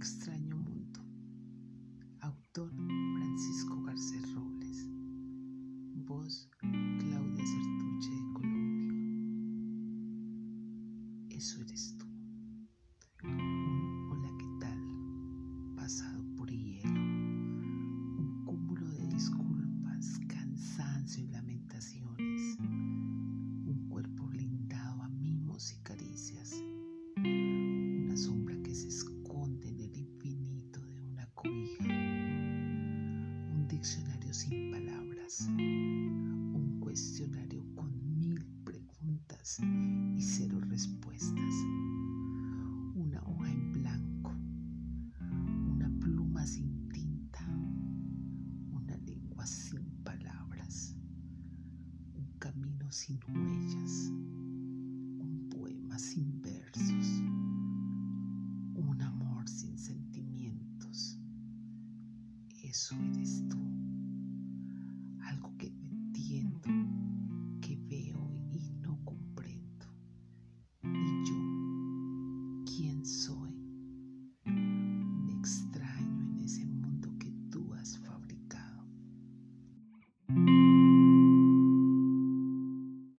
extraño mundo. Autor Francisco Garcés Robles. Voz Claudia Sertuche de Colombia. Eso eres tú. diccionario sin palabras, un cuestionario con mil preguntas y cero respuestas, una hoja en blanco, una pluma sin tinta, una lengua sin palabras, un camino sin huellas, un poema sin versos, un amor sin sentimientos. Eso eres tú.